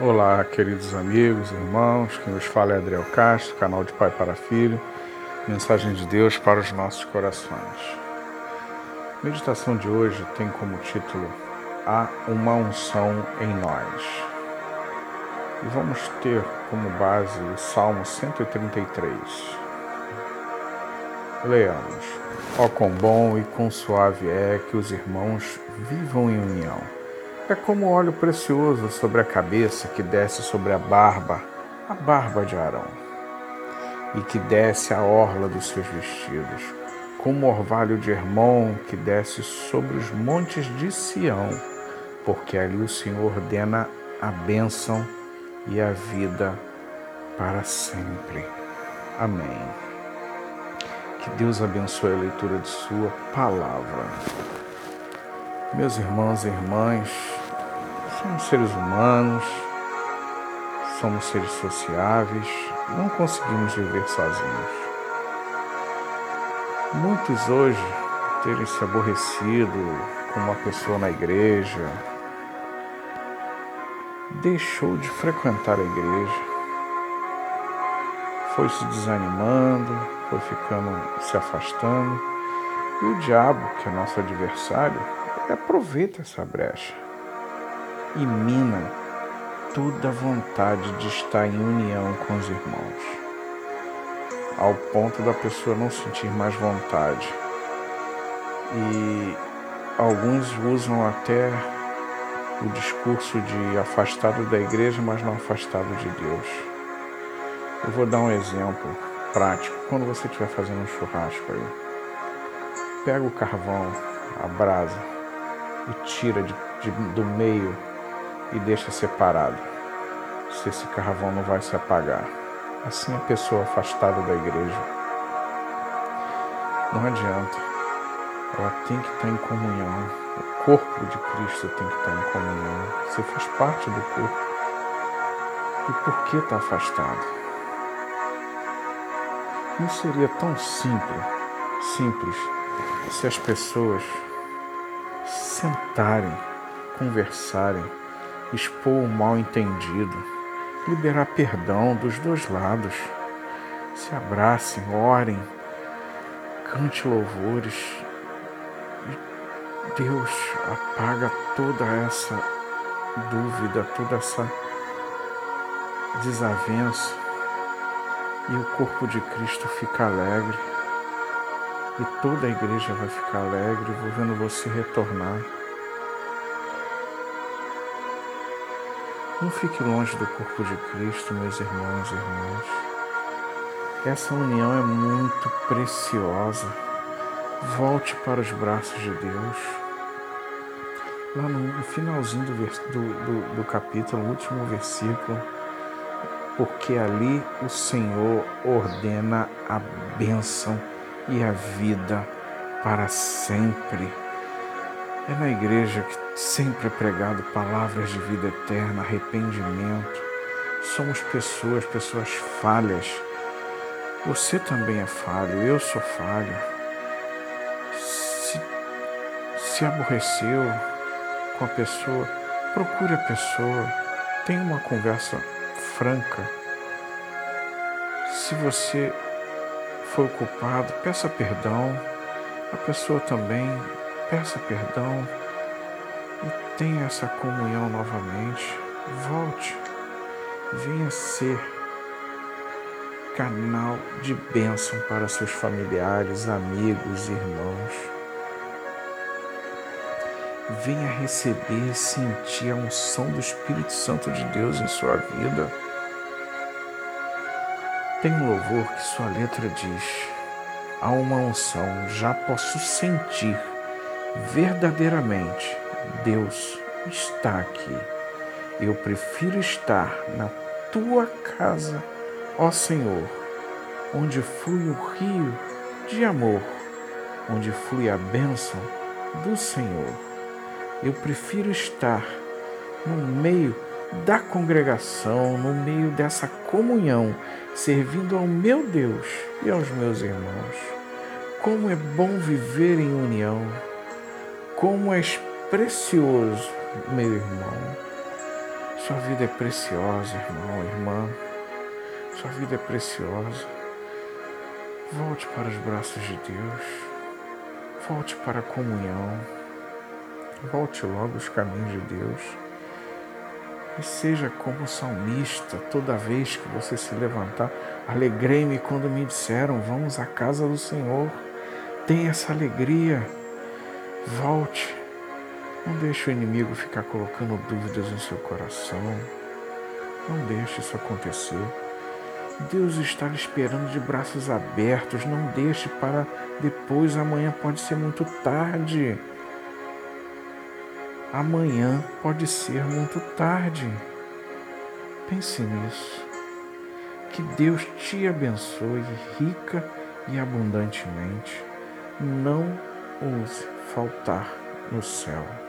Olá, queridos amigos, irmãos, quem nos fala é Adriel Castro, canal de Pai para Filho, mensagem de Deus para os nossos corações. A meditação de hoje tem como título Há uma unção em nós. E vamos ter como base o Salmo 133. Leamos. Ó quão bom e quão suave é que os irmãos vivam em união. É como óleo precioso sobre a cabeça que desce sobre a barba, a barba de Arão, e que desce a orla dos seus vestidos, como orvalho de Hermon que desce sobre os montes de Sião, porque ali o Senhor ordena a bênção e a vida para sempre. Amém. Que Deus abençoe a leitura de Sua palavra. Meus irmãos e irmãs, somos seres humanos, somos seres sociáveis, não conseguimos viver sozinhos. Muitos hoje terem se aborrecido com uma pessoa na igreja, deixou de frequentar a igreja, foi se desanimando, foi ficando, se afastando, e o diabo, que é nosso adversário, aproveita essa brecha e mina toda a vontade de estar em união com os irmãos, ao ponto da pessoa não sentir mais vontade. E alguns usam até o discurso de afastado da igreja, mas não afastado de Deus. Eu vou dar um exemplo prático. Quando você estiver fazendo um churrasco aí, pega o carvão, a brasa e tira de, de, do meio e deixa separado. Se esse carvão não vai se apagar. Assim a pessoa afastada da igreja. Não adianta. Ela tem que estar em comunhão. O corpo de Cristo tem que estar em comunhão. Você faz parte do corpo. E por que está afastado? Não seria tão simples, simples se as pessoas sentarem, conversarem, expor o mal entendido, liberar perdão dos dois lados, se abracem, orem, cante louvores. E Deus apaga toda essa dúvida, toda essa desavença. E o corpo de Cristo fica alegre e toda a igreja vai ficar alegre vendo você retornar. Não fique longe do corpo de Cristo, meus irmãos e irmãs. Essa união é muito preciosa. Volte para os braços de Deus. Lá no finalzinho do, do, do, capítulo, último versículo, porque ali o Senhor ordena a bênção e a vida para sempre. É na igreja que sempre é pregado palavras de vida eterna, arrependimento. Somos pessoas, pessoas falhas. Você também é falho, eu sou falho. Se, se aborreceu com a pessoa, procure a pessoa, tenha uma conversa franca. Se você foi culpado, peça perdão. A pessoa também, peça perdão e tenha essa comunhão novamente. Volte, venha ser canal de bênção para seus familiares, amigos, irmãos. Venha receber sentir a unção do Espírito Santo de Deus em sua vida. Tem um louvor que sua letra diz: Há uma unção, já posso sentir verdadeiramente. Deus está aqui. Eu prefiro estar na tua casa, ó Senhor, onde flui o rio de amor, onde flui a bênção do Senhor. Eu prefiro estar no meio da congregação, no meio dessa comunhão, servindo ao meu Deus e aos meus irmãos. Como é bom viver em união, como és precioso, meu irmão. Sua vida é preciosa, irmão, irmã. Sua vida é preciosa. Volte para os braços de Deus. Volte para a comunhão. Volte logo aos caminhos de Deus. E seja como salmista, toda vez que você se levantar, alegrei-me quando me disseram: Vamos à casa do Senhor. Tenha essa alegria. Volte. Não deixe o inimigo ficar colocando dúvidas no seu coração. Não deixe isso acontecer. Deus está lhe esperando de braços abertos. Não deixe para depois. Amanhã pode ser muito tarde. Amanhã pode ser muito tarde. Pense nisso. Que Deus te abençoe rica e abundantemente. Não ouse faltar no céu.